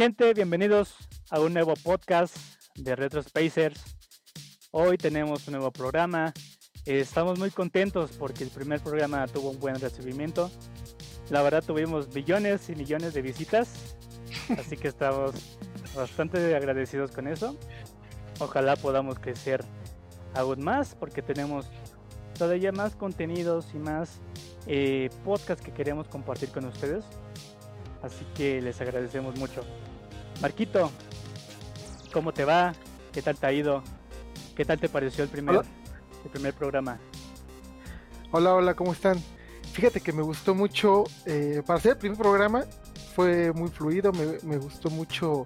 Gente, bienvenidos a un nuevo podcast de Retro Spacers. Hoy tenemos un nuevo programa. Estamos muy contentos porque el primer programa tuvo un buen recibimiento. La verdad tuvimos millones y millones de visitas, así que estamos bastante agradecidos con eso. Ojalá podamos crecer aún más porque tenemos todavía más contenidos y más eh, podcasts que queremos compartir con ustedes. Así que les agradecemos mucho. Marquito, ¿cómo te va? ¿Qué tal te ha ido? ¿Qué tal te pareció el primer, el primer programa? Hola, hola, ¿cómo están? Fíjate que me gustó mucho, eh, para hacer el primer programa fue muy fluido, me, gustó mucho,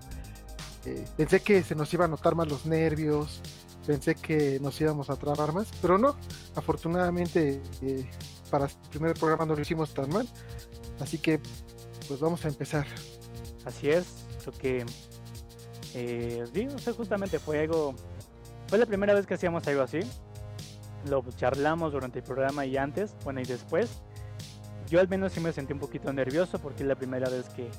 eh, pensé que se nos iba a notar más los nervios, pensé que nos íbamos a trabar más, pero no, afortunadamente eh, para el primer programa no lo hicimos tan mal, así que pues vamos a empezar. Así es, que eh, sí, justamente fue algo, fue la primera vez que hacíamos algo así, lo charlamos durante el programa y antes, bueno y después, yo al menos sí me sentí un poquito nervioso porque es la primera vez que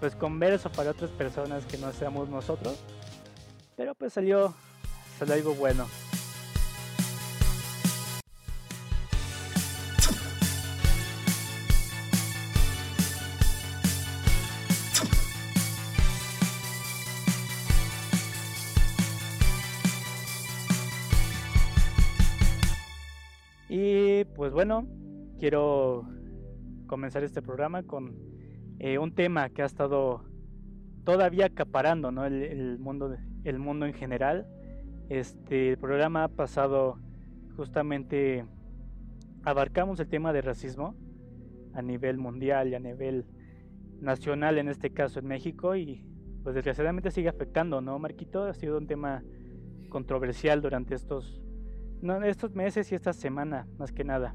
pues converso para otras personas que no seamos nosotros, pero pues salió algo bueno. Y pues bueno, quiero comenzar este programa con eh, un tema que ha estado todavía acaparando ¿no? el, el mundo, el mundo en general este el programa pasado justamente abarcamos el tema de racismo a nivel mundial y a nivel nacional, en este caso en México, y pues desgraciadamente sigue afectando, ¿no, Marquito? Ha sido un tema controversial durante estos, no, estos meses y esta semana, más que nada.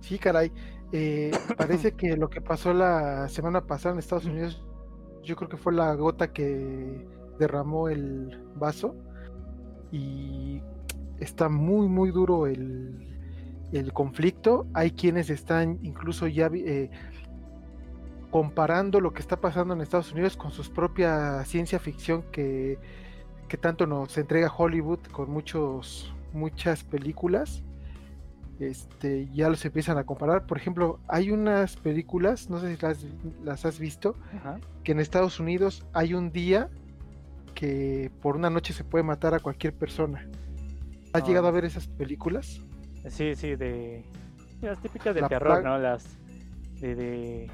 Sí, caray. Eh, parece que lo que pasó la semana pasada en Estados Unidos, yo creo que fue la gota que derramó el vaso y está muy, muy duro el, conflicto. Hay quienes están incluso ya eh, comparando lo que está pasando en Estados Unidos con su propia ciencia ficción que, que tanto nos entrega Hollywood con muchos, muchas películas. Este, ya los empiezan a comparar. Por ejemplo, hay unas películas, no sé si las, las has visto, que en Estados Unidos hay un día que por una noche se puede matar a cualquier persona. ¿Has llegado a ver esas películas? Sí, sí, de las típicas del terror, ¿no? Las de, de,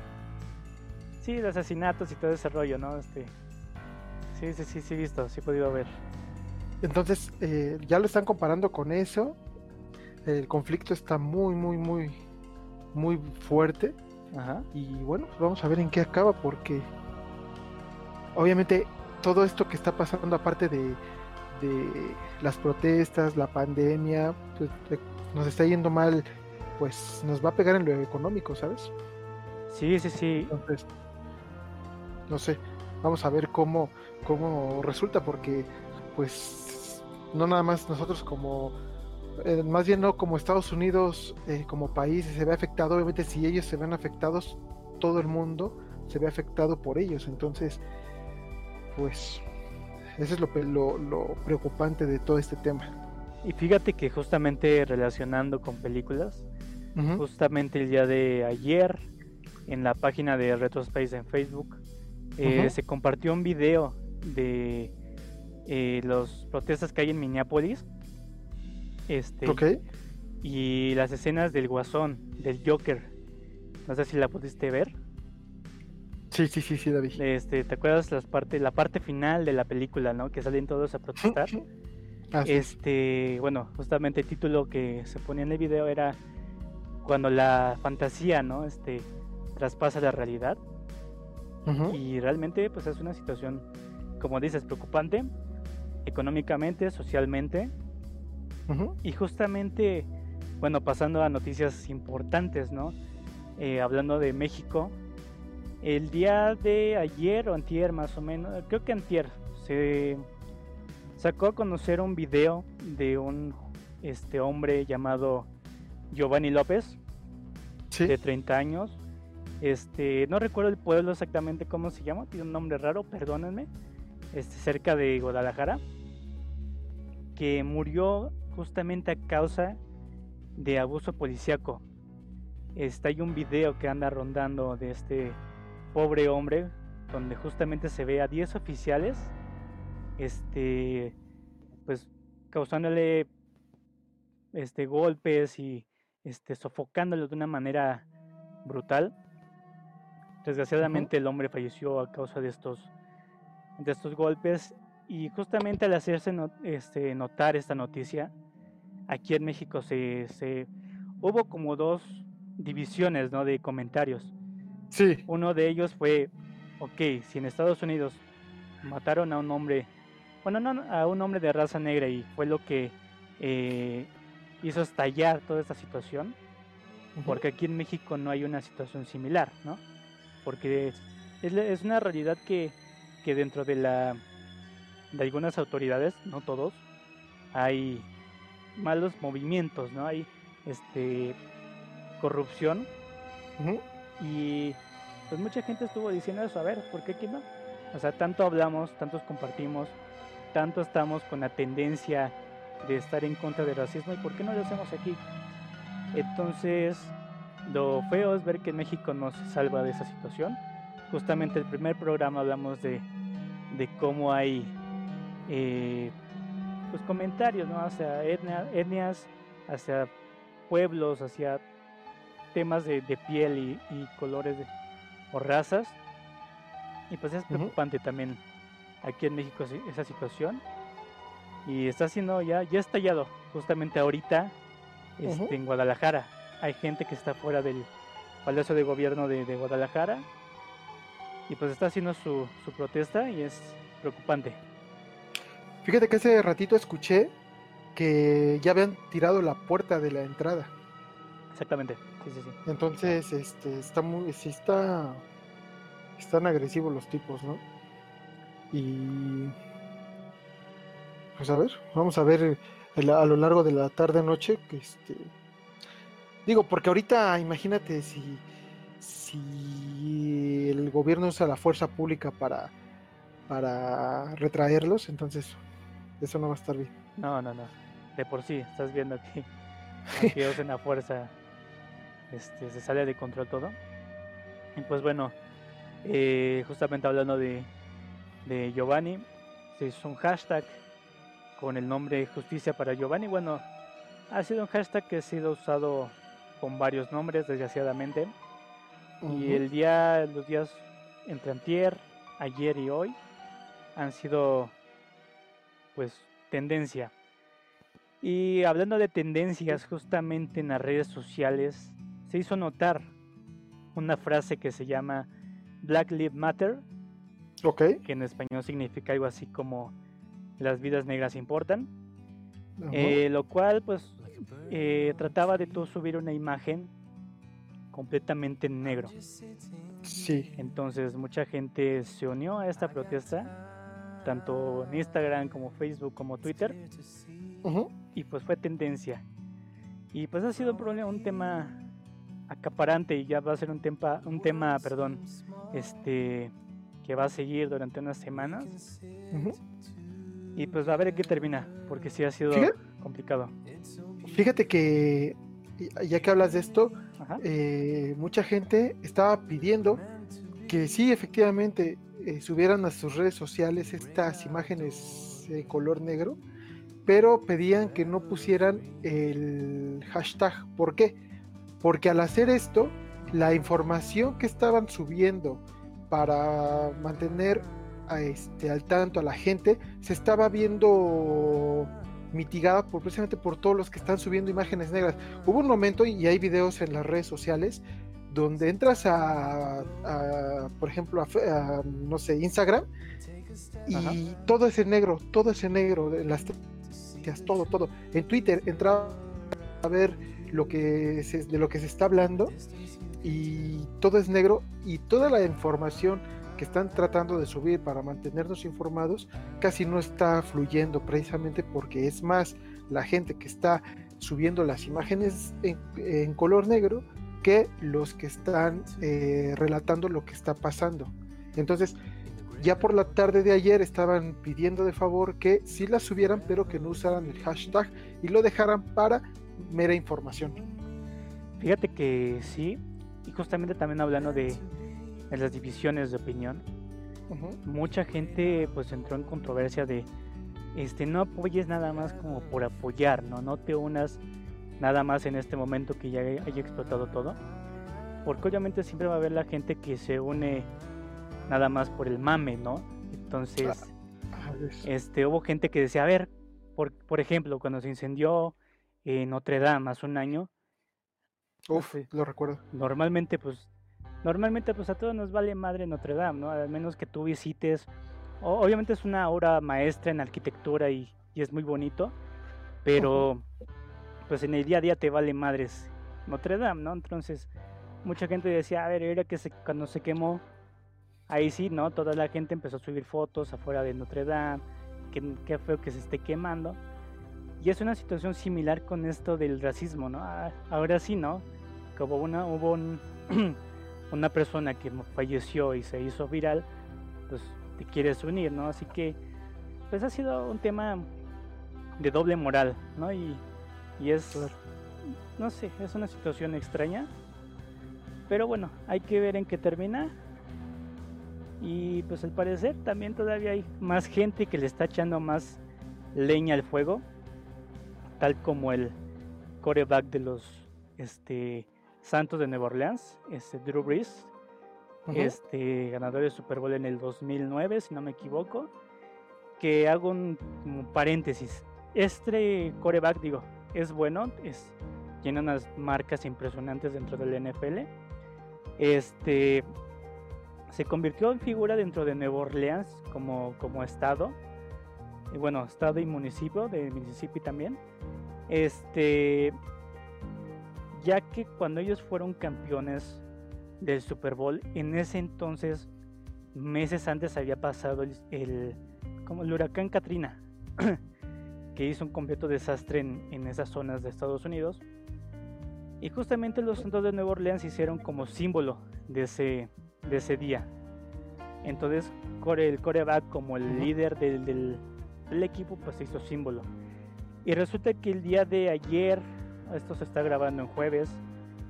sí, de asesinatos y todo ese rollo, ¿no? Este sí, sí, sí, sí, visto, sí he podido ver. Entonces, eh, ya lo están comparando con eso. El conflicto está muy, muy, muy, muy fuerte. Ajá. Y bueno, pues vamos a ver en qué acaba, porque obviamente todo esto que está pasando, aparte de, las protestas, la pandemia, pues, nos está yendo mal, pues nos va a pegar en lo económico, ¿sabes? Sí, sí, sí. Entonces, no sé, vamos a ver cómo, cómo resulta, porque pues no nada más nosotros como, eh, más bien no como Estados Unidos eh, como país se ve afectado, obviamente si ellos se ven afectados, todo el mundo se ve afectado por ellos, entonces pues eso es lo, lo, preocupante de todo este tema. Y fíjate que justamente relacionando con películas, justamente el día de ayer en la página de Retrospace en Facebook eh, se compartió un video de eh, las protestas que hay en Minneapolis. Este, Y las escenas del Guasón, del Joker. No sé si la pudiste ver. Sí, sí, sí, sí, David. Este, ¿te acuerdas las parte, la parte final de la película, ¿no? Que salen todos a protestar. este, bueno, justamente el título que se ponía en el video era cuando la fantasía, ¿no? Este, traspasa la realidad. Y realmente, pues es una situación, como dices, preocupante, económicamente, socialmente. Y justamente, bueno, pasando a noticias importantes, ¿no? Eh, hablando de México, el día de ayer o antier más o menos, creo que antier, se sacó a conocer un video de un hombre llamado Giovanni López, de 30 años, Este, no recuerdo el pueblo exactamente cómo se llama, tiene un nombre raro, perdónenme. Este, cerca de Guadalajara, que murió justamente a causa de abuso policíaco. Está hay un video que anda rondando de este pobre hombre donde justamente se ve a 10 oficiales este pues causándole este golpes y este sofocándolo de una manera brutal. Desgraciadamente el hombre falleció a causa de estos de estos golpes y justamente al hacerse este, notar esta noticia aquí en México se, se hubo como dos divisiones ¿no? de comentarios. Sí. Uno de ellos fue, ok, si en Estados Unidos mataron a un hombre, bueno, no, a un hombre de raza negra y fue lo que eh, hizo estallar toda esta situación, porque aquí en México no hay una situación similar, ¿no? Porque es, es una realidad que, que dentro de la de algunas autoridades, no todos, hay malos movimientos, ¿no? Hay este corrupción y pues mucha gente estuvo diciendo eso, a ver, ¿por qué aquí no? O sea, tanto hablamos, tantos compartimos, tanto estamos con la tendencia de estar en contra del racismo y ¿por qué no lo hacemos aquí? Entonces, lo feo es ver que México no se salva de esa situación. Justamente el primer programa hablamos de, de cómo hay eh, pues comentarios ¿no? hacia etnias, hacia pueblos, hacia temas de, piel y, colores o razas. Y pues es preocupante también aquí en México esa situación. Y está siendo ya, ya estallado justamente ahorita este, en Guadalajara. Hay gente que está fuera del Palacio de Gobierno de, Guadalajara y pues está haciendo su, su protesta y es preocupante. Fíjate que hace ratito escuché que ya habían tirado la puerta de la entrada. Exactamente, sí, sí, sí. Entonces, este, está muy, sí está, están agresivos los tipos, ¿no? Y, pues a ver, vamos a ver a lo largo de la tarde noche, que este, digo, porque ahorita, imagínate si, si el gobierno usa la fuerza pública para, para retraerlos, entonces eso no va a estar bien. No, no, no. De por sí, estás viendo que que usen la fuerza este, se sale de control todo. Y pues bueno, eh, justamente hablando de, de Giovanni, se hizo un hashtag con el nombre Justicia para Giovanni. Bueno, ha sido un hashtag que ha sido usado con varios nombres, desgraciadamente. Y el día, los días entre antier, ayer y hoy han sido pues tendencia. Y hablando de tendencias, justamente en las redes sociales se hizo notar una frase que se llama Black Lives Matter, okay. que en español significa algo así como las vidas negras importan, eh, lo cual pues eh, trataba de tú subir una imagen completamente en negro. Sí. Entonces mucha gente se unió a esta protesta, tanto en Instagram como Facebook como Twitter, y pues fue tendencia. Y pues ha sido un problema, un tema acaparante y ya va a ser un tema, un tema, perdón, este que va a seguir durante unas semanas. Y pues a ver qué termina, porque sí ha sido complicado. Fíjate que ya que hablas de esto, eh, mucha gente estaba pidiendo que sí, efectivamente, eh, subieran a sus redes sociales estas imágenes de color negro, pero pedían que no pusieran el hashtag. ¿Por qué? Porque al hacer esto, la información que estaban subiendo para mantener a este, al tanto a la gente se estaba viendo mitigada por, precisamente por todos los que están subiendo imágenes negras. Hubo un momento, y hay videos en las redes sociales, donde entras a, por ejemplo, a, no sé, Instagram, y todo ese negro, todo ese negro, de las todo, todo. En Twitter entraba a ver lo que de lo que se está hablando y todo es negro y toda la información que están tratando de subir para mantenernos informados casi no está fluyendo precisamente porque es más la gente que está subiendo las imágenes en, color negro que los que están eh, relatando lo que está pasando. Entonces, ya por la tarde de ayer estaban pidiendo de favor que sí la subieran, pero que no usaran el hashtag y lo dejaran para mera información. Fíjate que sí, y justamente también hablando de, las divisiones de opinión, mucha gente pues entró en controversia de este no apoyes nada más como por apoyar, no, no te unas nada más en este momento que ya haya explotado todo. Porque obviamente siempre va a haber la gente que se une nada más por el mame, ¿no? Entonces, ah, este, hubo gente que decía, a ver, por, por ejemplo, cuando se incendió en Notre Dame hace un año. Uf, lo recuerdo. Normalmente, pues, normalmente, pues a todos nos vale madre Notre Dame, ¿no? Al menos que tú visites. obviamente es una obra maestra en arquitectura y, es muy bonito, pero pues en el día a día te vale madres Notre Dame, ¿no? Entonces, mucha gente decía, a ver, era que se, cuando se quemó ahí sí, ¿no? Toda la gente empezó a subir fotos afuera de Notre Dame, que, feo que se esté quemando. Y es una situación similar con esto del racismo, ¿no? Ah, ahora sí, ¿no? Como una, hubo una persona que falleció y se hizo viral, pues te quieres unir, ¿no? Así que, pues ha sido un tema de doble moral, ¿no? Y, y es, no sé, es una situación extraña. Pero bueno, hay que ver en qué termina. Y pues al parecer también todavía hay más gente que le está echando más leña al fuego, tal como el coreback de los este, Santos de Nueva Orleans, este Drew Brees, este ganador de Super Bowl en el 2009, si no me equivoco. Que hago un, paréntesis. Este coreback, digo, es bueno, es, tiene unas marcas impresionantes dentro del NFL. Este, se convirtió en figura dentro de Nueva Orleans como, como estado, y bueno, estado y municipio de Mississippi también. Este, ya que cuando ellos fueron campeones del Super Bowl, en ese entonces, meses antes había pasado el, como el huracán Katrina, que hizo un completo desastre en, en, esas zonas de Estados Unidos. Y justamente los Santos de Nueva Orleans hicieron como símbolo de ese, de ese día. Entonces el coreback como el líder del, equipo pues se hizo símbolo. Y resulta que el día de ayer, esto se está grabando en jueves,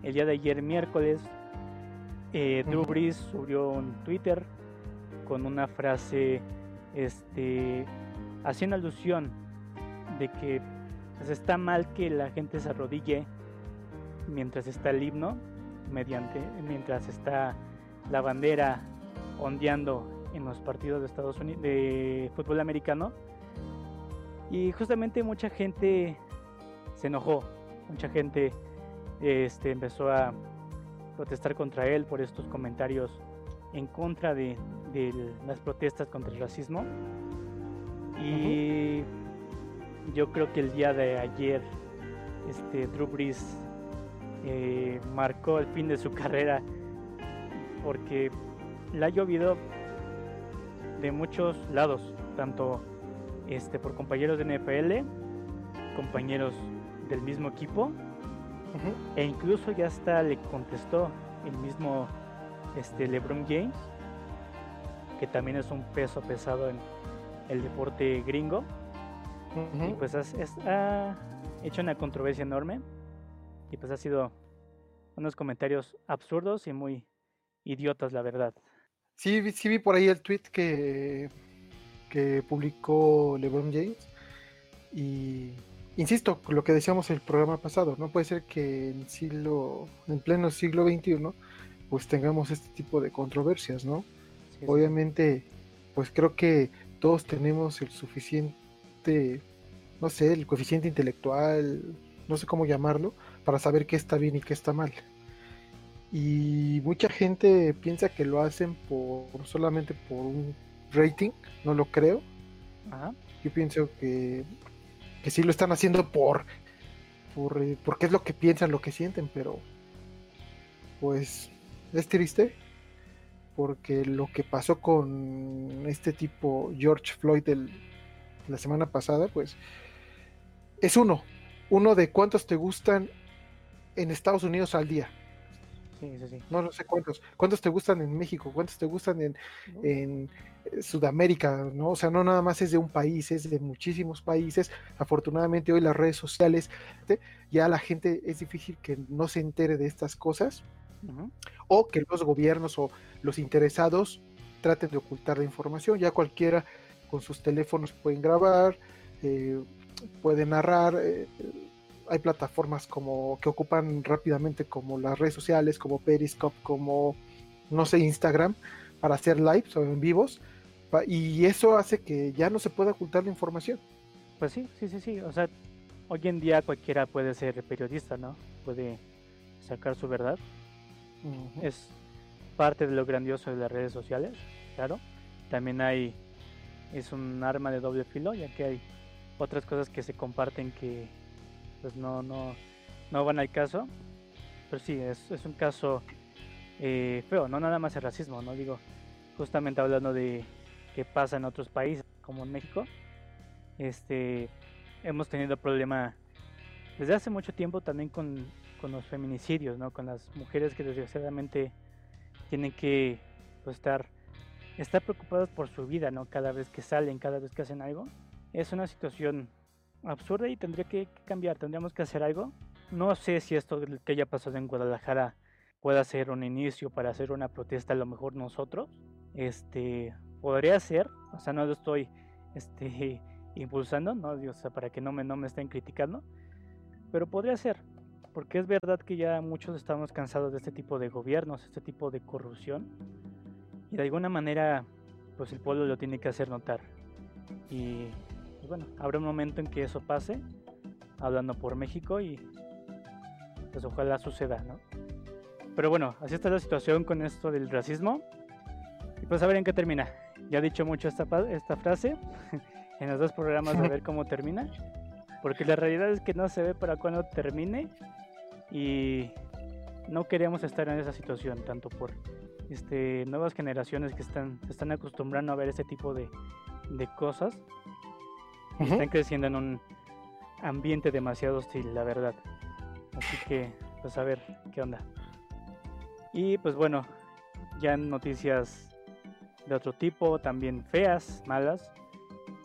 el día de ayer miércoles, eh, Drew Brees subió un Twitter con una frase este, haciendo alusión de que pues, está mal que la gente se arrodille mientras está el himno, mediante, mientras está la bandera ondeando en los partidos de Estados Unidos de fútbol americano. Y justamente mucha gente se enojó, mucha gente este, empezó a protestar contra él por estos comentarios en contra de, las protestas contra el racismo. Y yo creo que el día de ayer, este, Drew Brees eh, marcó el fin de su carrera porque le ha llovido de muchos lados, tanto este, por compañeros de NFL, compañeros del mismo equipo, e incluso ya hasta le contestó el mismo este, LeBron James, que también es un peso pesado en el deporte gringo. Y pues ha hecho una controversia enorme y pues ha sido unos comentarios absurdos y muy idiotas, la verdad. Sí, sí vi por ahí el tweet que, que publicó LeBron James. Y insisto, lo que decíamos en el programa pasado, no puede ser que en siglo, en pleno siglo XXI, pues tengamos este tipo de controversias, ¿no? Obviamente, pues creo que todos tenemos el suficiente, no sé, el coeficiente intelectual, no sé cómo llamarlo, para saber qué está bien y qué está mal. Y mucha gente piensa que lo hacen por solamente por un rating, no lo creo. Yo pienso que, que sí lo están haciendo por, por eh, porque es lo que piensan, lo que sienten, pero pues es triste porque lo que pasó con este tipo George Floyd la semana pasada, pues es uno, uno de cuántos te gustan en Estados Unidos al día Sí, sí, sí. No, no sé cuántos. ¿Cuántos te gustan en México? ¿Cuántos te gustan en, en eh, Sudamérica? ¿no? O sea, no nada más es de un país, es de muchísimos países. Afortunadamente hoy las redes sociales, ya la gente es difícil que no se entere de estas cosas. O que los gobiernos o los interesados traten de ocultar la información. Ya cualquiera con sus teléfonos pueden grabar, eh, pueden narrar. Eh, hay plataformas como que ocupan rápidamente como las redes sociales, como Periscope, como no sé, Instagram, para hacer lives o en vivos. Y eso hace que ya no se pueda ocultar la información. Pues sí, sí, sí, sí. O sea, hoy en día cualquiera puede ser periodista, ¿no? Puede sacar su verdad. Es parte de lo grandioso de las redes sociales, claro. También hay, es un arma de doble filo, ya que hay otras cosas que se comparten que pues no, no, no van al caso. Pero sí, es, es un caso eh, feo, no nada más el racismo, no digo, justamente hablando de qué pasa en otros países, como en México, este, hemos tenido problema desde hace mucho tiempo también con, con los feminicidios, ¿no? con las mujeres que desgraciadamente tienen que pues, estar, estar preocupadas por su vida, ¿no? cada vez que salen, cada vez que hacen algo. Es una situación absurda y tendría que cambiar, tendríamos que hacer algo. No sé si esto que haya pasado en Guadalajara pueda ser un inicio para hacer una protesta, a lo mejor nosotros. Este, podría ser, o sea, no lo estoy este, impulsando, ¿no? O sea, para que no me, no me estén criticando, pero podría ser, porque es verdad que ya muchos estamos cansados de este tipo de gobiernos, este tipo de corrupción, y de alguna manera, pues el pueblo lo tiene que hacer notar. Y bueno, habrá un momento en que eso pase, hablando por México y pues ojalá suceda, ¿no? Pero bueno, así está la situación con esto del racismo. Y pues a ver en qué termina. Ya he dicho mucho esta, esta frase en los dos programas a ver cómo termina. Porque la realidad es que no se ve para cuándo termine. Y no queremos estar en esa situación, tanto por este, nuevas generaciones que están, se están acostumbrando a ver este tipo de, de cosas están creciendo en un ambiente demasiado hostil, la verdad. Así que, pues a ver qué onda. Y pues bueno, ya noticias de otro tipo, también feas, malas.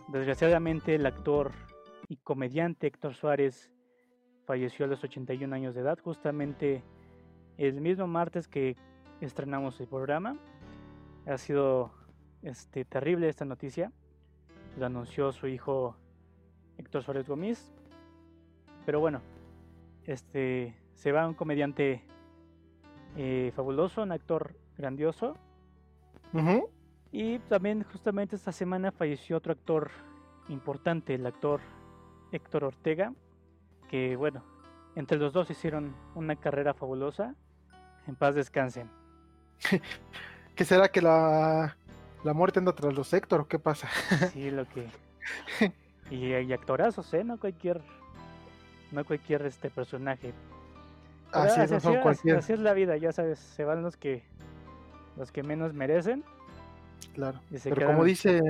Desgraciadamente el actor y comediante Héctor Suárez falleció a los 81 años de edad, justamente el mismo martes que estrenamos el programa. Ha sido este, terrible esta noticia. Lo anunció su hijo Héctor Suárez Gómez. Pero bueno, este se va un comediante eh, fabuloso, un actor grandioso. Y también justamente esta semana falleció otro actor importante, el actor Héctor Ortega, que bueno, entre los dos hicieron una carrera fabulosa. En paz descansen. ¿Qué será que la, la muerte anda tras los Héctor o qué pasa? sí, lo que Y, actorazos, ¿eh? No cualquier, no cualquier este personaje. Así, así, es la vida, ya sabes, se van los que los que menos merecen. Claro. Pero como dice,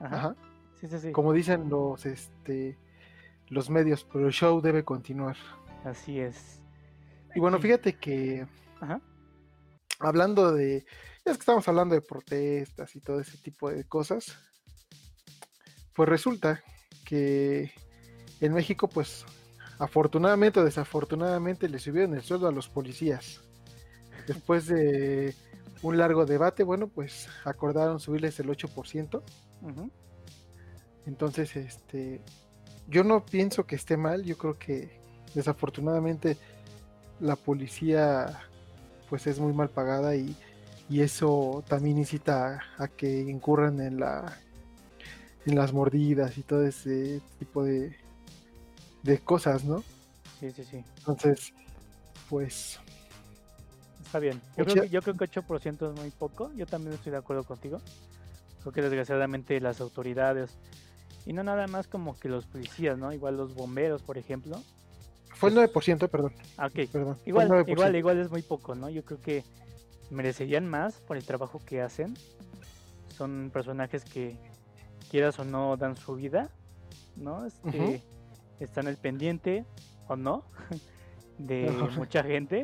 ajá. Sí, sí, sí. como dicen los este los medios, pero el show debe continuar. Así es. Y bueno, fíjate que ajá. hablando de, ya es que estamos hablando de protestas y todo ese tipo de cosas, pues resulta que en México, pues afortunadamente o desafortunadamente le subieron el sueldo a los policías. Después de un largo debate, bueno, pues acordaron subirles el 8%. Entonces, este, yo no pienso que esté mal, yo creo que desafortunadamente la policía pues es muy mal pagada y, y eso también incita a que incurran en la en las mordidas y todo ese tipo de, de cosas, ¿no? Sí, sí, sí. Entonces, pues... Está bien. Yo creo, que, yo creo que 8% es muy poco. Yo también estoy de acuerdo contigo. Creo que desgraciadamente las autoridades, y no nada más como que los policías, ¿no? Igual los bomberos, por ejemplo. Fue el 9%, pues perdón. Ah, ok. Perdón. Igual, igual, igual es muy poco, ¿no? Yo creo que merecerían más por el trabajo que hacen. Son personajes que quieras o no dan su vida, ¿no? Este, Están al pendiente o no de mucha gente.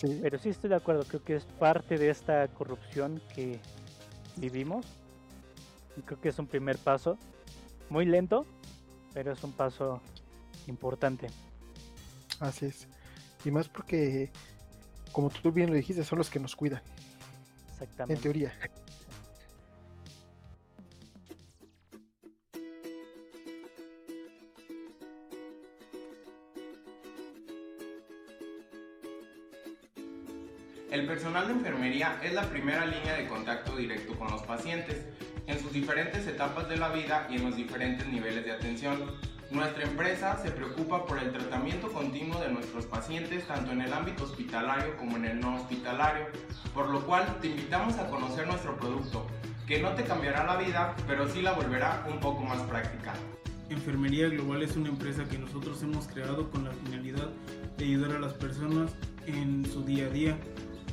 Pero sí estoy de acuerdo, creo que es parte de esta corrupción que vivimos. Y creo que es un primer paso, muy lento, pero es un paso importante. Así es. Y más porque, como tú bien lo dijiste, son los que nos cuidan. Exactamente. En teoría. Personal de enfermería es la primera línea de contacto directo con los pacientes en sus diferentes etapas de la vida y en los diferentes niveles de atención. Nuestra empresa se preocupa por el tratamiento continuo de nuestros pacientes tanto en el ámbito hospitalario como en el no hospitalario, por lo cual te invitamos a conocer nuestro producto, que no te cambiará la vida, pero sí la volverá un poco más práctica. Enfermería Global es una empresa que nosotros hemos creado con la finalidad de ayudar a las personas en su día a día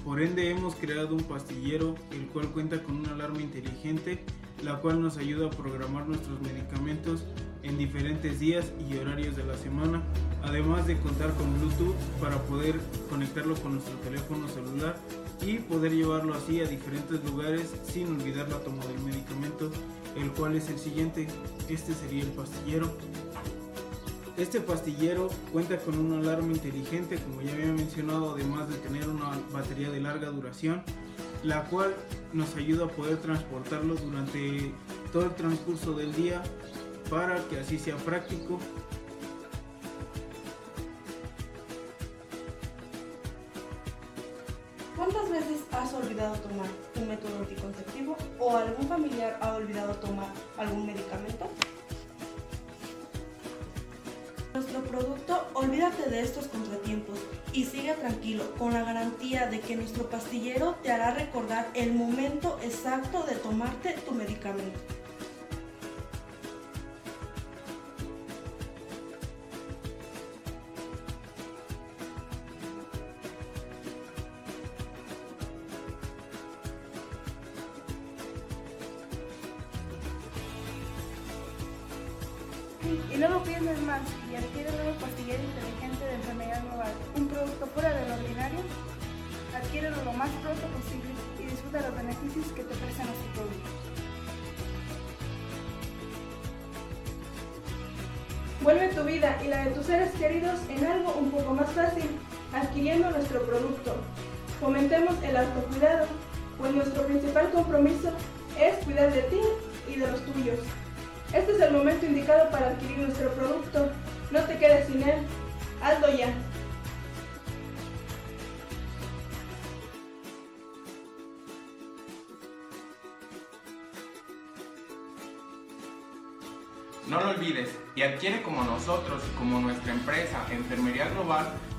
por ende hemos creado un pastillero el cual cuenta con una alarma inteligente la cual nos ayuda a programar nuestros medicamentos en diferentes días y horarios de la semana, además de contar con Bluetooth para poder conectarlo con nuestro teléfono celular y poder llevarlo así a diferentes lugares sin olvidar la toma del medicamento, el cual es el siguiente, este sería el pastillero. Este pastillero cuenta con una alarma inteligente, como ya había mencionado, además de tener una batería de larga duración, la cual nos ayuda a poder transportarlo durante todo el transcurso del día para que así sea práctico. ¿Cuántas veces has olvidado tomar un método anticonceptivo o algún familiar ha olvidado tomar algún medicamento? Producto, olvídate de estos contratiempos y sigue tranquilo con la garantía de que nuestro pastillero te hará recordar el momento exacto de tomarte tu medicamento.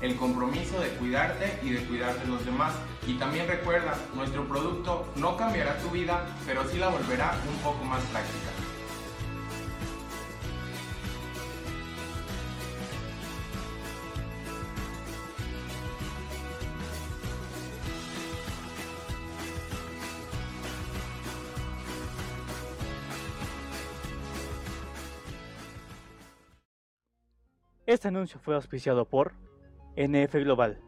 El compromiso de cuidarte y de cuidar de los demás. Y también recuerda, nuestro producto no cambiará tu vida, pero sí la volverá un poco más práctica. Este anuncio fue auspiciado por NF Global.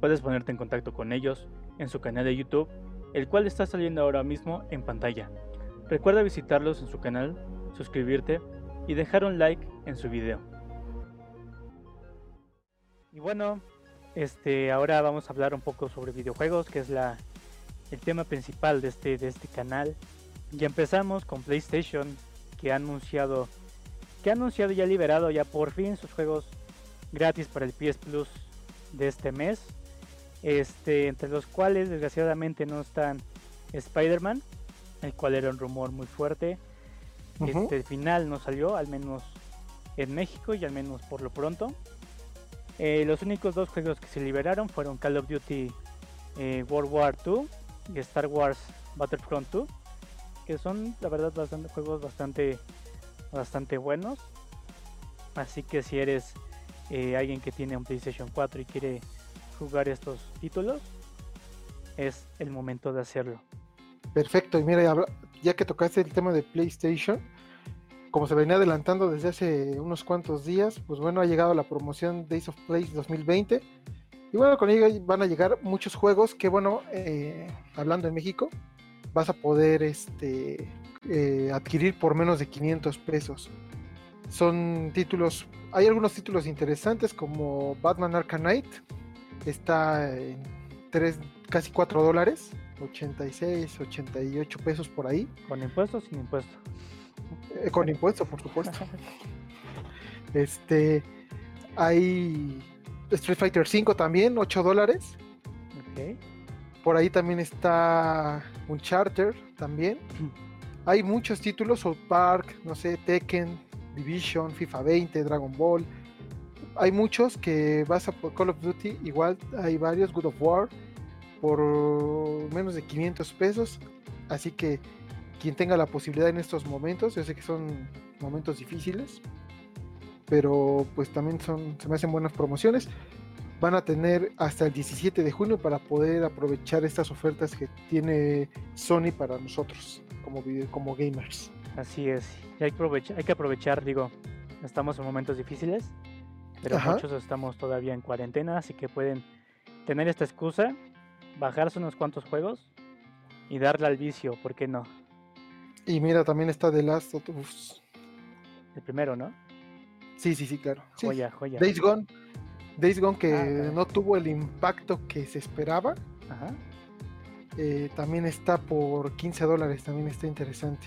Puedes ponerte en contacto con ellos en su canal de YouTube, el cual está saliendo ahora mismo en pantalla. Recuerda visitarlos en su canal, suscribirte y dejar un like en su video. Y bueno, este, ahora vamos a hablar un poco sobre videojuegos, que es la, el tema principal de este, de este canal. Y empezamos con PlayStation, que ha anunciado que ha anunciado y ha liberado ya por fin sus juegos gratis para el PS Plus de este mes. Este, entre los cuales desgraciadamente no están Spider-Man, el cual era un rumor muy fuerte. Este final no salió, al menos en México y al menos por lo pronto. Eh, los únicos dos juegos que se liberaron fueron Call of Duty eh, World War II y Star Wars Battlefront 2, que son la verdad bastante juegos bastante bastante buenos. Así que si eres eh, alguien que tiene un PlayStation 4 y quiere jugar estos títulos, es el momento de hacerlo. Perfecto, y mira, ya que tocaste el tema de PlayStation, como se venía adelantando desde hace unos cuantos días, pues bueno, ha llegado la promoción Days of Play 2020, Y bueno, con ello van a llegar muchos juegos que, bueno, eh, hablando en México, vas a poder este, eh, adquirir por menos de 500 pesos. Son títulos, hay algunos títulos interesantes como Batman Arkham Knight, está en 3, casi 4 dólares, 86, 88 pesos por ahí. ¿Con impuestos o sin impuestos? Eh, con impuestos, por supuesto. este, hay Street Fighter 5 también, 8 dólares. Por ahí también está un charter también. Hay muchos títulos, South Park, no sé, Tekken, Division, FIFA 20, Dragon Ball. Hay muchos que vas a Call of Duty, igual hay varios, Good of War, por menos de 500 pesos. Así que quien tenga la posibilidad en estos momentos, yo sé que son momentos difíciles, pero pues también son, se me hacen buenas promociones. Van a tener hasta el 17 de junio para poder aprovechar estas ofertas que tiene Sony para nosotros como, como gamers. Así es. Y hay, que aprovechar, hay que aprovechar, digo, estamos en momentos difíciles, pero Ajá. muchos estamos todavía en cuarentena, así que pueden tener esta excusa, bajarse unos cuantos juegos y darle al vicio, ¿por qué no? Y mira, también está The Last of Us. El primero, ¿no? Sí, sí, sí, claro. Sí, Joya, joya. Days Gone. Days Gone que Ah, no tuvo el impacto que se esperaba. Ajá. eh, también está por 15 dólares, también está interesante.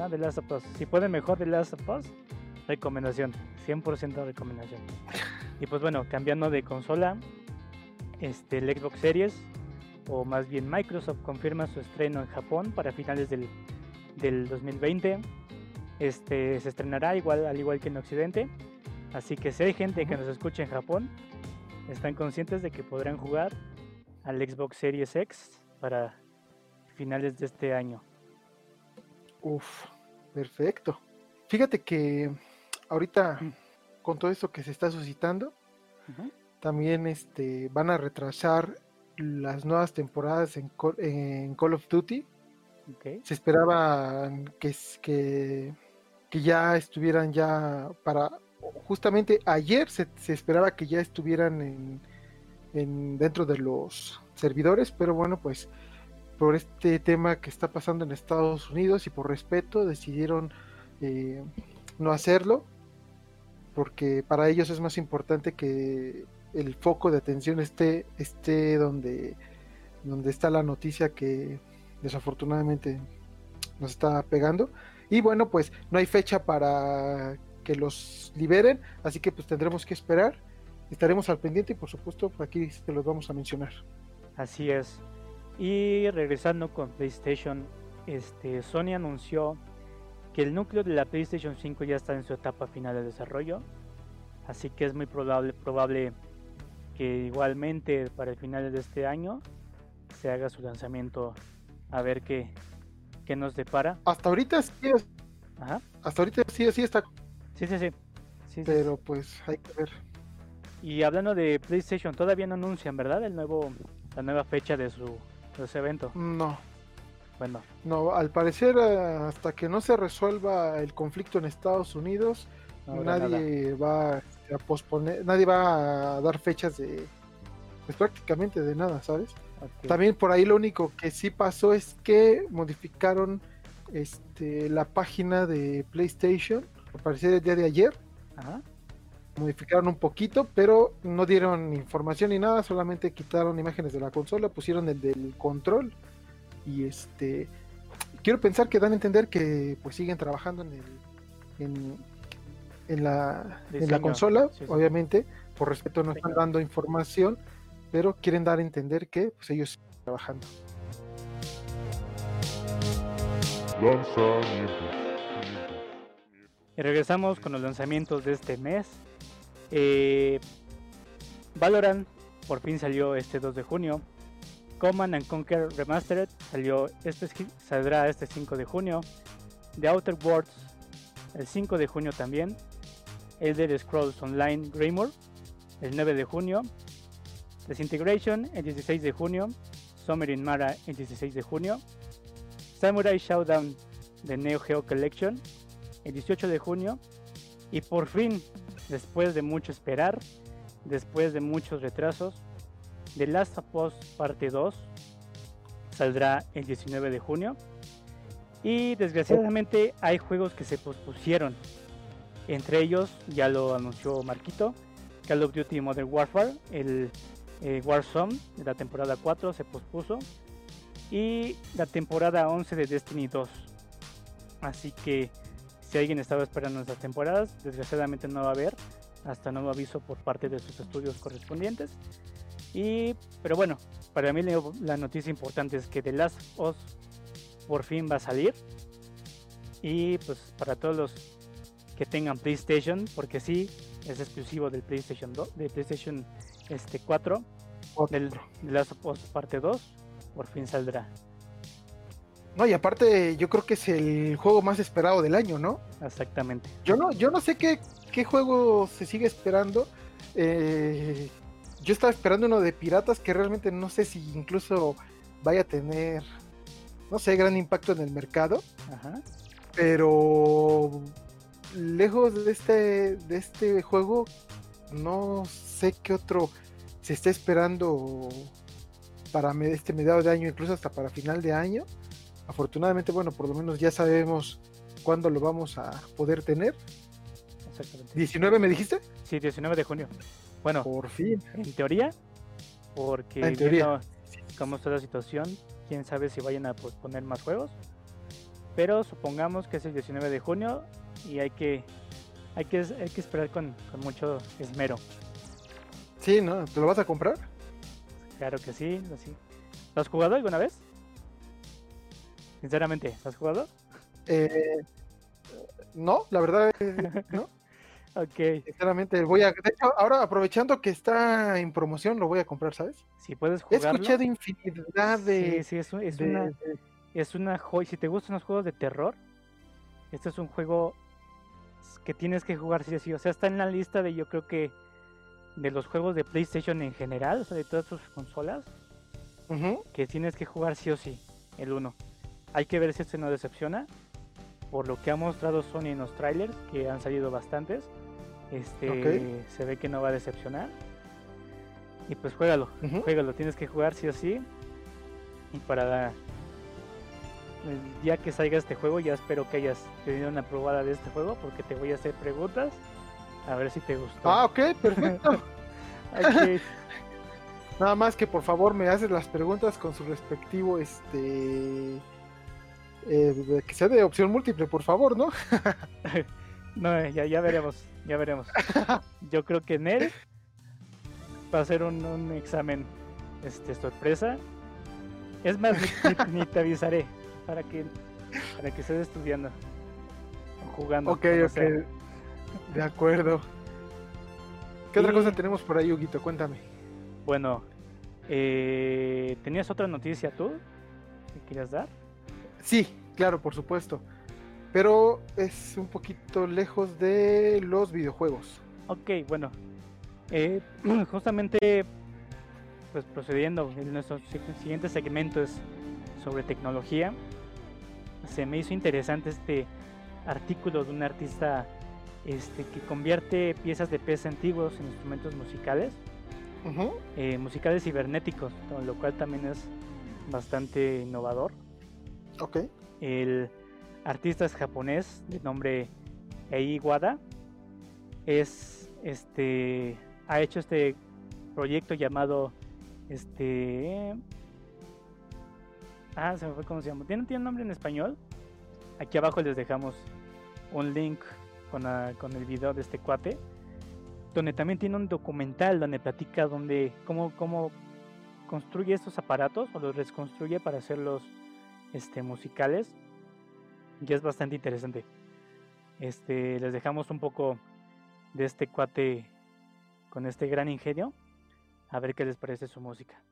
No, The Last of Us. Si pueden mejor The Last of Us, recomendación. 100% recomendación. Y pues bueno, cambiando de consola, este, el Xbox Series, o más bien Microsoft, confirma su estreno en Japón para finales del, del 2020. Este, se estrenará igual, al igual que en Occidente. Así que si hay gente que nos escucha en Japón, están conscientes de que podrán jugar al Xbox Series X para finales de este año. Uf, perfecto. Fíjate que ahorita con todo esto que se está suscitando, también este, van a retrasar las nuevas temporadas en, Call- en Call of Duty. Se esperaba que, que, que ya estuvieran ya para... Justamente ayer se, se esperaba que ya estuvieran en, en- dentro de los servidores, pero bueno, pues por este tema que está pasando en Estados Unidos y por respeto decidieron eh, no hacerlo, porque para ellos es más importante que el foco de atención esté, esté donde, donde está la noticia que desafortunadamente nos está pegando. Y bueno, pues no hay fecha para que los liberen, así que pues tendremos que esperar. Estaremos al pendiente y por supuesto aquí te los vamos a mencionar. Así es. Y regresando con PlayStation, este, Sony anunció que el núcleo de la PlayStation 5 ya está en su etapa final de desarrollo. Así que es muy probable, probable que igualmente para el final de este año se haga su lanzamiento a ver qué, qué nos depara. Hasta ahorita sí, Ajá. hasta ahorita sí, sí está, Sí, sí, sí. Sí, sí, pero pues hay que ver. Y hablando de PlayStation, todavía no anuncian, ¿verdad? El nuevo, la nueva fecha de su, de su evento. No, Bueno, no, al parecer eh, hasta que no se resuelva el conflicto en Estados Unidos, no habrá nada. nadie va a posponer, nadie va a dar fechas de pues prácticamente de nada, ¿sabes? También por ahí lo único que sí pasó es que modificaron este la página de PlayStation, al parecer el día de ayer, Ajá. Modificaron un poquito, pero no dieron información ni nada, solamente quitaron imágenes de la consola, pusieron el del control y este quiero pensar que dan a entender que pues siguen trabajando en el en, en la, en la consola, sí, sí. obviamente, por respeto no están dando información, pero quieren dar a entender que pues ellos siguen trabajando. Y regresamos con los lanzamientos de este mes. Eh, Valorant por fin salió este 2 de junio. Command and Conquer Remastered salió este, saldrá este 5 de junio. The Outer Worlds el 5 de junio también. Elder Scrolls Online Greymoor el 9 de junio. Disintegration el 16 de junio. Summer in Mara el 16 de junio. Samurai Showdown de Neo Geo Collection el 18 de junio. Y por fin, después de mucho esperar, después de muchos retrasos, The Last of Us Parte 2 saldrá el 19 de junio. Y desgraciadamente hay juegos que se pospusieron. Entre ellos, ya lo anunció Marquito, Call of Duty Modern Warfare, el eh, Warzone de la temporada 4 se pospuso. Y la temporada 11 de Destiny 2. Así que si alguien estaba esperando esas temporadas, desgraciadamente no va a haber hasta nuevo aviso por parte de sus estudios correspondientes. Y, pero bueno, para mí la noticia importante es que The Last of Us por fin va a salir. Y pues para todos los que tengan PlayStation, porque sí, es exclusivo del PlayStation 2, de PlayStation este 4, del The Last of Us parte 2, por fin saldrá. No, y aparte yo creo que es el juego más esperado del año, ¿no? Exactamente. Yo no, yo no sé qué, qué juego se sigue esperando. Eh, yo estaba esperando uno de piratas que realmente no sé si incluso vaya a tener, no sé, gran impacto en el mercado. Ajá. Pero lejos de este, de este juego, no sé qué otro se está esperando para este mediado de año, incluso hasta para final de año. Afortunadamente, bueno, por lo menos ya sabemos cuándo lo vamos a poder tener. Exactamente. ¿19 me dijiste? Sí, 19 de junio. Bueno, Por fin. en teoría, porque Ah, en teoría. viendo cómo está la situación, quién sabe si vayan a poner más juegos. Pero supongamos que es el 19 de junio y hay que hay que, hay que esperar con, con mucho esmero. Sí, ¿no? ¿Te lo vas a comprar? Claro que sí, así. ¿Lo has jugado alguna vez? Sinceramente, ¿lo has jugado? Eh, no, la verdad, eh, no. Ok, Sinceramente, voy a. De hecho, ahora aprovechando que está en promoción, lo voy a comprar, ¿sabes? si puedes He jugarlo. escuchado infinidad de. Sí, sí, es, un- es de- una, de- es una joya. Si te gustan los juegos de terror, este es un juego que tienes que jugar sí o sí. O sea, está en la lista de yo creo que de los juegos de PlayStation en general, o sea, de todas sus consolas, que tienes que jugar sí o sí, el 1. Hay que ver si este no decepciona. Por lo que ha mostrado Sony en los trailers, que han salido bastantes, este se ve que no va a decepcionar. Y pues juégalo, ujú. juégalo, tienes que jugar sí o sí. Y para el día que salga este juego, ya espero que hayas tenido una probada de este juego, porque te voy a hacer preguntas. A ver si te gustó. Ah, ok, perfecto. Nada más que por favor me haces las preguntas con su respectivo, este. Eh, que sea de opción múltiple, por favor, ¿no? No, ya, ya veremos, ya veremos. Yo creo que Nel va a ser un, un examen este, sorpresa. Es más, ni, ni- te avisaré para que, para que estés estudiando o jugando. Ok, ok. sea. De acuerdo. ¿Qué otra cosa tenemos por ahí, Huguito? Cuéntame. Bueno, eh, ¿tenías otra noticia tú que quieras dar? Sí, claro, por supuesto. Pero es un poquito lejos de los videojuegos. Ok, bueno. eh, justamente, pues procediendo, en nuestro si- siguiente segmento es sobre tecnología. Se me hizo interesante este artículo de un artista este, que convierte piezas de pez antiguos en instrumentos musicales, eh, musicales cibernéticos, lo cual también es bastante innovador. Ok. El artista es japonés de nombre Ei Wada. Es este ha hecho este proyecto llamado este Ah, se me fue cómo se llama. ¿Tiene, tiene nombre en español? Aquí abajo les dejamos un link con, con el video de este cuate. Donde también tiene un documental donde platica donde cómo, cómo construye estos aparatos o los reconstruye para hacerlos este, musicales. Y es bastante interesante. Este, les dejamos un poco de este cuate con este gran ingenio. A ver qué les parece su música.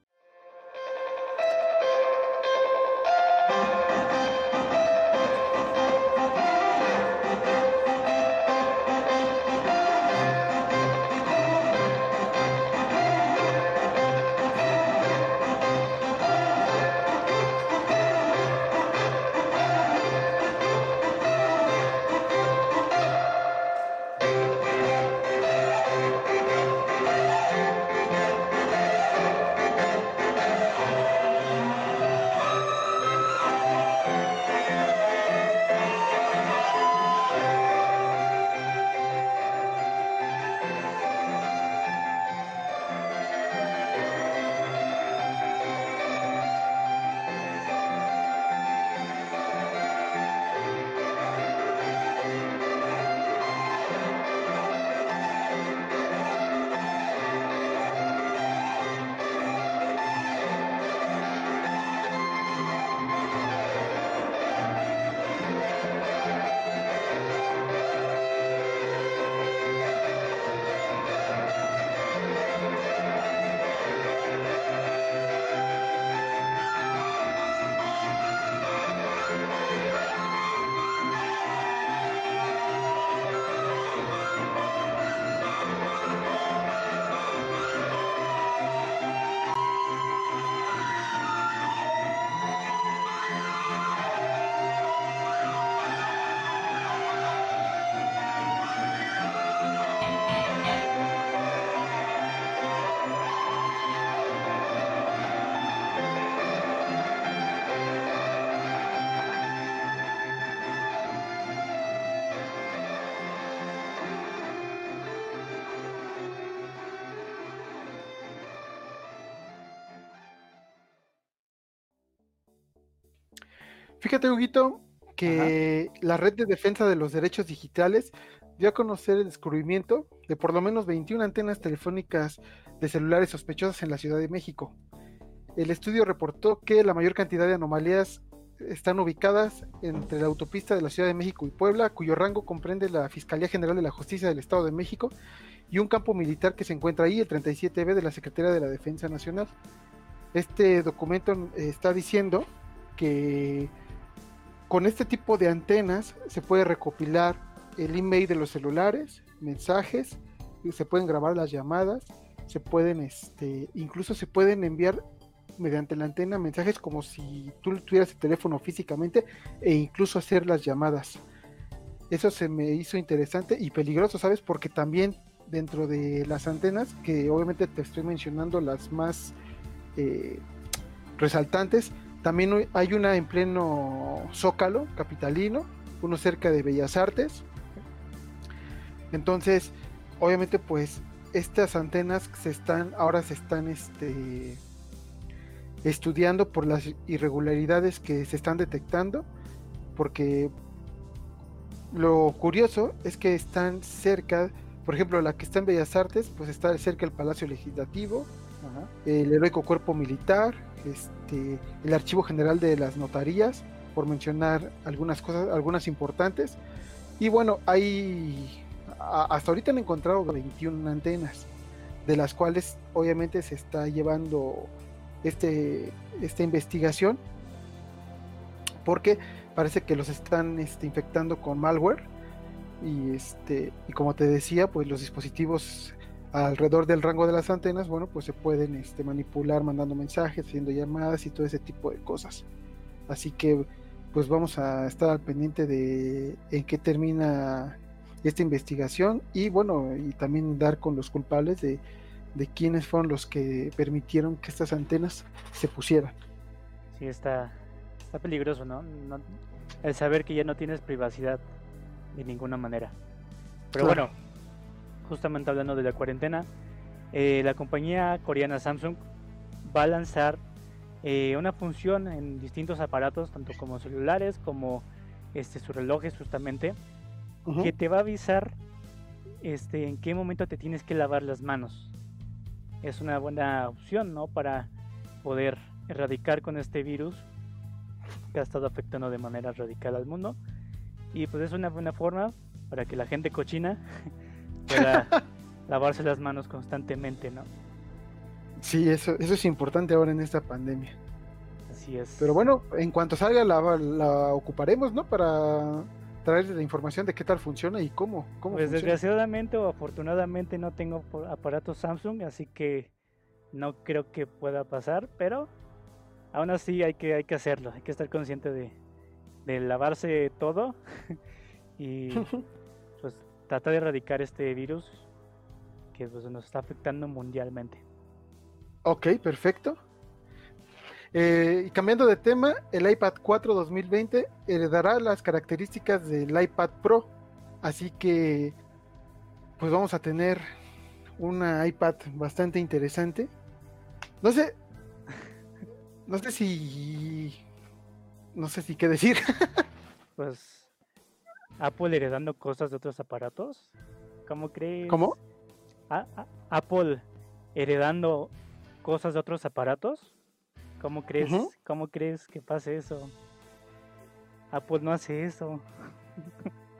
Fíjate, Huguito, que la Red de Defensa de los Derechos Digitales dio a conocer el descubrimiento de por lo menos 21 antenas telefónicas de celulares sospechosas en la Ciudad de México. El estudio reportó que la mayor cantidad de anomalías están ubicadas entre la autopista de la Ciudad de México y Puebla, cuyo rango comprende la Fiscalía General de la Justicia del Estado de México y un campo militar que se encuentra ahí, el 37B de la Secretaría de la Defensa Nacional. Este documento está diciendo que con este tipo de antenas se puede recopilar el email de los celulares, mensajes, se pueden grabar las llamadas, se pueden, este, incluso se pueden enviar mediante la antena mensajes como si tú tuvieras el teléfono físicamente e incluso hacer las llamadas. Eso se me hizo interesante y peligroso, ¿sabes? Porque también dentro de las antenas, que obviamente te estoy mencionando las más eh, resaltantes, también hay una en pleno Zócalo capitalino, uno cerca de Bellas Artes. Entonces, obviamente, pues estas antenas se están, ahora se están este, estudiando por las irregularidades que se están detectando, porque lo curioso es que están cerca, por ejemplo, la que está en Bellas Artes, pues está cerca del Palacio Legislativo, el heroico cuerpo militar, este, el Archivo General de las Notarías, por mencionar algunas cosas, algunas importantes. Y bueno, hay hasta ahorita han encontrado 21 antenas, de las cuales obviamente se está llevando este, esta investigación, porque parece que los están este, infectando con malware. Y, este, y como te decía, pues los dispositivos alrededor del rango de las antenas, bueno, pues se pueden este, manipular mandando mensajes, haciendo llamadas y todo ese tipo de cosas. Así que pues vamos a estar al pendiente de en qué termina esta investigación y bueno, y también dar con los culpables de, de quiénes fueron los que permitieron que estas antenas se pusieran. Sí, está, está peligroso, ¿no? El saber que ya no tienes privacidad de ninguna manera. Pero bueno, justamente hablando de la cuarentena, eh, la compañía coreana Samsung va a lanzar eh, una función en distintos aparatos, tanto como celulares como este, sus relojes justamente, que te va a avisar este, en qué momento te tienes que lavar las manos. Es una buena opción, ¿no? Para poder erradicar con este virus que ha estado afectando de manera radical al mundo. Y pues es una buena forma para que la gente cochina pueda lavarse las manos constantemente, ¿no? Sí, eso, eso es importante ahora en esta pandemia. Así es. Pero bueno, en cuanto salga la, la ocuparemos, ¿no? Para traer la información de qué tal funciona y cómo. cómo pues desgraciadamente o afortunadamente no tengo aparatos Samsung, así que no creo que pueda pasar, pero aún así hay que, hay que hacerlo, hay que estar consciente de, de lavarse todo y pues trata de erradicar este virus que pues, nos está afectando mundialmente. Ok, perfecto. Eh, y cambiando de tema, el iPad 4 2020 heredará las características del iPad Pro. Así que, pues vamos a tener una iPad bastante interesante. No sé, no sé si, no sé si qué decir. pues Apple heredando cosas de otros aparatos. ¿Cómo crees? ¿Cómo? Apple heredando cosas de otros aparatos. ¿Cómo crees? ¿Cómo crees que pase eso? Apple no hace eso.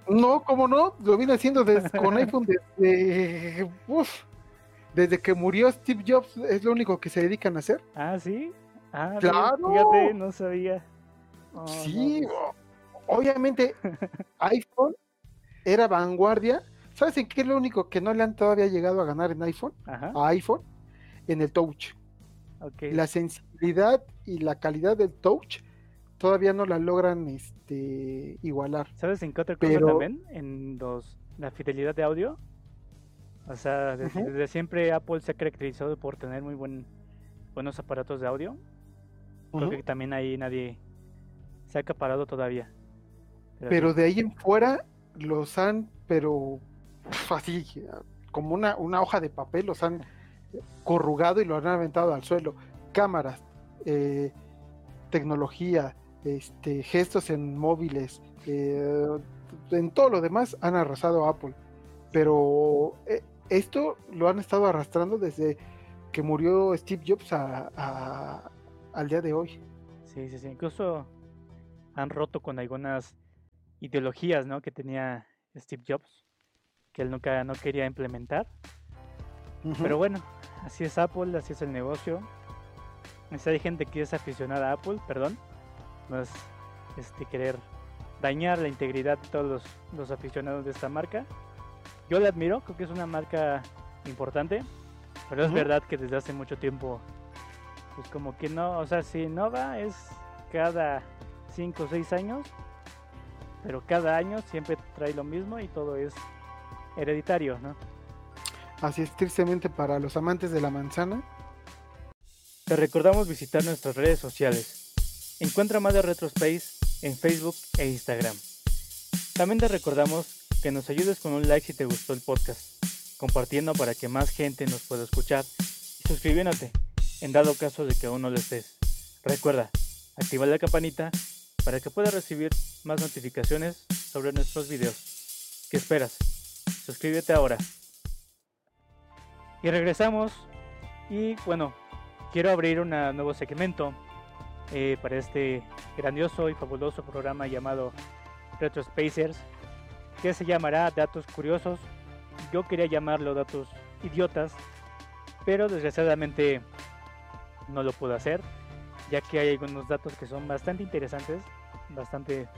No, ¿cómo no? Lo viene haciendo desde, con iPhone desde. desde que murió Steve Jobs, es lo único que se dedican a hacer. Ah, sí. Ah, claro. Fíjate, no sabía. sí, pues obviamente iPhone era vanguardia. ¿Sabes en qué es lo único que no le han todavía llegado a ganar en iPhone? A iPhone, en el touch. La sensibilidad y la calidad del touch todavía no la logran este, igualar. ¿Sabes en qué otra cosa también? En los, la fidelidad de audio. O sea, desde, siempre Apple se ha caracterizado por tener muy buen, buenos aparatos de audio. Creo que también ahí nadie se ha acaparado todavía. Pero, de ahí en fuera los han, pero así, como una, una hoja de papel, los han corrugado y lo han aventado al suelo. Cámaras, eh, tecnología, este, gestos en móviles, eh, en todo lo demás han arrasado a Apple. Pero eh, esto lo han estado arrastrando desde que murió Steve Jobs al día de hoy. Sí, sí, sí. Incluso han roto con algunas ideologías ¿no? que tenía Steve Jobs, que él nunca no quería implementar. Pero bueno, así es Apple, así es el negocio. Si hay gente que es aficionada a Apple, perdón, no es este, querer dañar la integridad de todos los, aficionados de esta marca. Yo la admiro, creo que es una marca importante, pero es verdad que desde hace mucho tiempo, pues como que no, o sea, si no va es cada 5 o 6 años, pero cada año siempre trae lo mismo y todo es hereditario, ¿no? Así es, tristemente para los amantes de la manzana. Te recordamos visitar nuestras redes sociales. Encuentra más de Retrospace en Facebook e Instagram. También te recordamos que nos ayudes con un like si te gustó el podcast, compartiendo para que más gente nos pueda escuchar y suscribiéndote en dado caso de que aún no lo estés. Recuerda, activa la campanita para que puedas recibir más notificaciones sobre nuestros videos. ¿Qué esperas? Suscríbete ahora. Y regresamos y bueno, quiero abrir un nuevo segmento eh, para este grandioso y fabuloso programa llamado Retro Spacers, que se llamará Datos Curiosos. Yo quería llamarlo Datos Idiotas, pero desgraciadamente no lo puedo hacer, ya que hay algunos datos que son bastante interesantes, bastante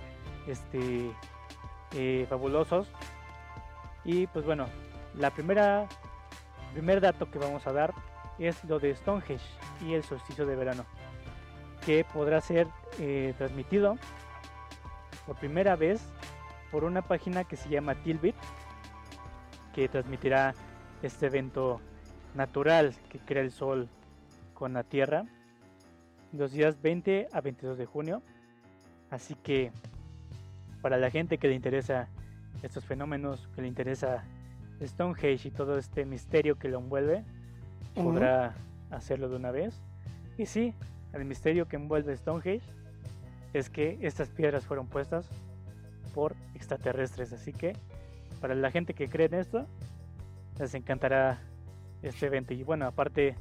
este, eh, fabulosos. Y pues bueno, la primera primer dato que vamos a dar es lo de Stonehenge y el solsticio de verano, que podrá ser eh, transmitido por primera vez por una página que se llama Tilbit, que transmitirá este evento natural que crea el sol con la Tierra los días 20 a 22 de junio. Así que para la gente que le interesa estos fenómenos, que le interesa Stonehenge y todo este misterio que lo envuelve, podrá hacerlo de una vez. Y sí, el misterio que envuelve Stonehenge es que estas piedras fueron puestas por extraterrestres. Así que para la gente que cree en esto, les encantará este evento. Y bueno, aparte,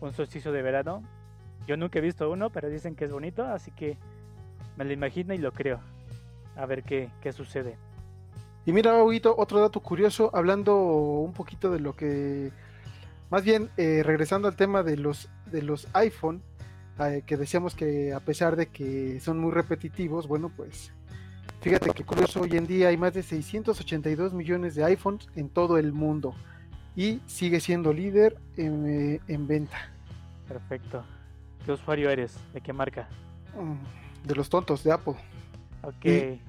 un solsticio de verano. Yo nunca he visto uno, pero dicen que es bonito, así que me lo imagino y lo creo. A ver qué, qué sucede. Y mira, Huguito, otro dato curioso, hablando un poquito de lo que, más bien eh, regresando al tema de los, de los iPhone, eh, que decíamos que a pesar de que son muy repetitivos, bueno, pues fíjate que curioso, hoy en día hay más de 682 millones de iPhones en todo el mundo y sigue siendo líder en, eh, venta. Perfecto. ¿Qué usuario eres? ¿De qué marca? Mm, de los tontos de Apple. Ok.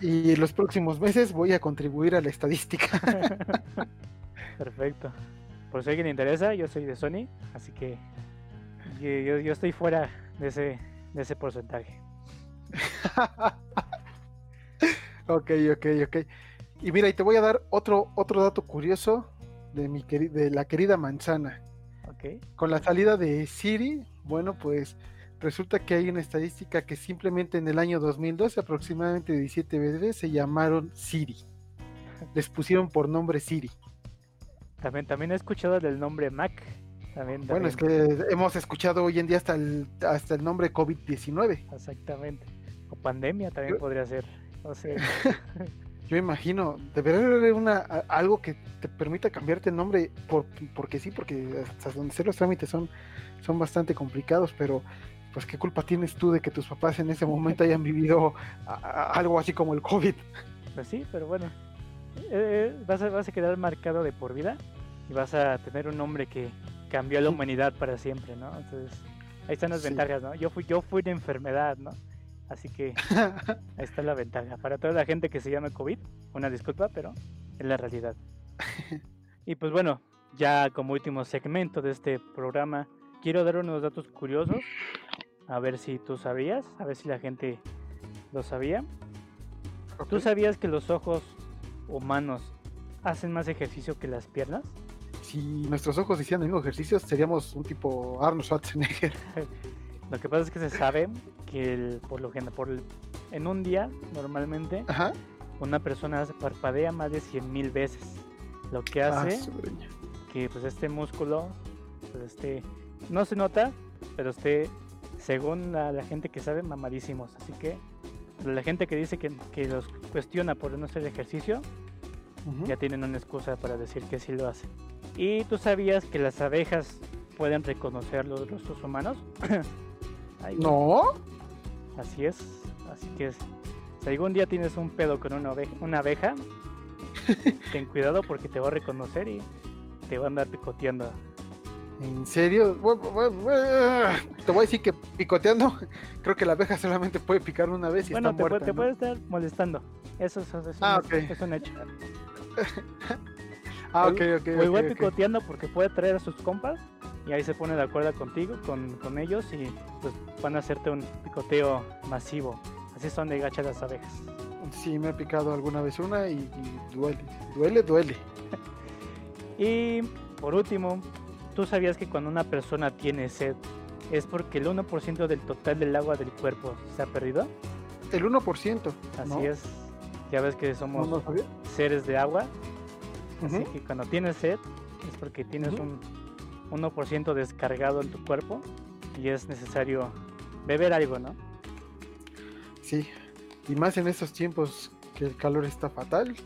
Y en los próximos meses voy a contribuir a la estadística. Perfecto. Por si alguien le interesa, yo soy de Sony, así que yo, estoy fuera de ese, de ese porcentaje. ok, ok, ok. Y mira, y te voy a dar otro, otro dato curioso de, mi de la querida manzana. Okay. Con la salida de Siri, bueno, pues resulta que hay una estadística que simplemente en el año 2012 aproximadamente 17 bebés se llamaron Siri. Les pusieron por nombre Siri. También, también he escuchado del nombre Mac. También, Bueno, es que hemos escuchado hoy en día hasta el, hasta el nombre COVID-19. Exactamente. O pandemia también podría ser. Yo imagino, debería haber una, algo que te permita cambiarte el nombre por, porque sí, porque hasta donde sé los trámites son, son bastante complicados, pero pues qué culpa tienes tú de que tus papás en ese momento hayan vivido algo así como el COVID. Pues sí, pero bueno, eh, eh, vas, a, vas a quedar marcado de por vida y vas a tener un nombre que cambió a la humanidad para siempre, ¿no? Entonces, ahí están las ventajas, ¿no? Yo fui, yo fui una enfermedad, ¿no? Así que ahí está la ventaja. Para toda la gente que se llama COVID, una disculpa, pero es la realidad. Y pues bueno, ya como último segmento de este programa, quiero dar unos datos curiosos a ver si tú sabías, a ver si la gente lo sabía. ¿Tú sabías que los ojos humanos hacen más ejercicio que las piernas? Si nuestros ojos hicieran el mismo ejercicio, seríamos un tipo Arnold Schwarzenegger. Lo que pasa es que se sabe que el- por lo general, por el- en un día, normalmente, Ajá. una persona se parpadea más de 100 mil veces. Lo que Ah, hace que pues este músculo pues, este, no se nota, pero esté, según la, la gente que sabe, mamadísimos. Así que la gente que dice que, que los cuestiona por no hacer ejercicio, ya tienen una excusa para decir que sí lo hacen. ¿Y tú sabías que las abejas pueden reconocer los rostros humanos? Ay, No. Así es, así que es. Si algún día tienes un pedo con una, oveja- una abeja, ten cuidado porque te va a reconocer y te va a andar picoteando. ¿En serio? Bu- Te voy a decir que picoteando, creo que la abeja solamente puede picar una vez y bueno, está te, puede- muerta. te ¿no? puede estar molestando. Eso, es- eso Ah, un, ok. es un hecho. Ah, ok, ok. o igual picoteando porque puede traer a sus compas y ahí se pone de acuerdo contigo, con, con ellos y pues van a hacerte un picoteo masivo. Así son de gachas las abejas. Sí, me ha picado alguna vez una y, y duele. Duele, duele. Y por último, ¿tú sabías que cuando una persona tiene sed es porque el 1% del total del agua del cuerpo se ha perdido? El 1%. Así ¿no? es. Ya ves que somos no seres de agua, así que cuando tienes sed es porque tienes un 1% descargado en tu cuerpo y es necesario beber algo, ¿no? Sí. Y más en estos tiempos que el calor está fatal.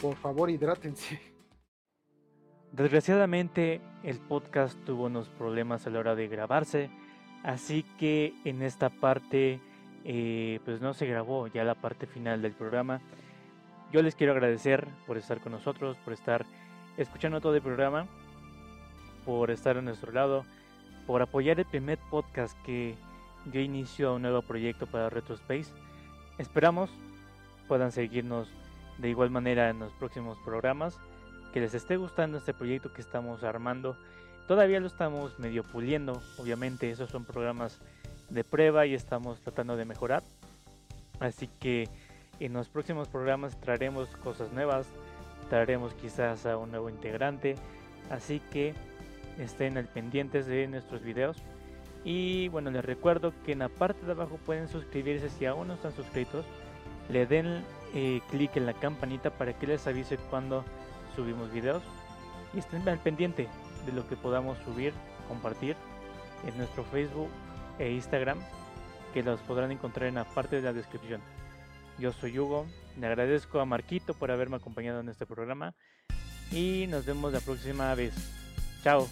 Por favor, hidrátense. Desgraciadamente el podcast tuvo unos problemas a la hora de grabarse, así que en esta parte eh, pues no se grabó ya la parte final del programa. Yo les quiero agradecer por estar con nosotros, por estar escuchando todo el programa, por estar a nuestro lado, por apoyar el primer podcast que dio inicio a un nuevo proyecto para RetroSpace. Esperamos puedan seguirnos de igual manera en los próximos programas que les esté gustando este proyecto que estamos armando. Todavía lo estamos medio puliendo, obviamente esos son programas de prueba y estamos tratando de mejorar. Así que en los próximos programas traeremos cosas nuevas, traeremos quizás a un nuevo integrante, así que estén al pendientes de nuestros videos. Y bueno, les recuerdo que en la parte de abajo pueden suscribirse si aún no están suscritos. Le den eh, clic en la campanita para que les avise cuando subimos videos y estén al pendiente de lo que podamos subir, compartir en nuestro Facebook e Instagram, que los podrán encontrar en la parte de la descripción. Yo soy Hugo, le agradezco a Marquito por haberme acompañado en este programa y nos vemos la próxima vez. Chao.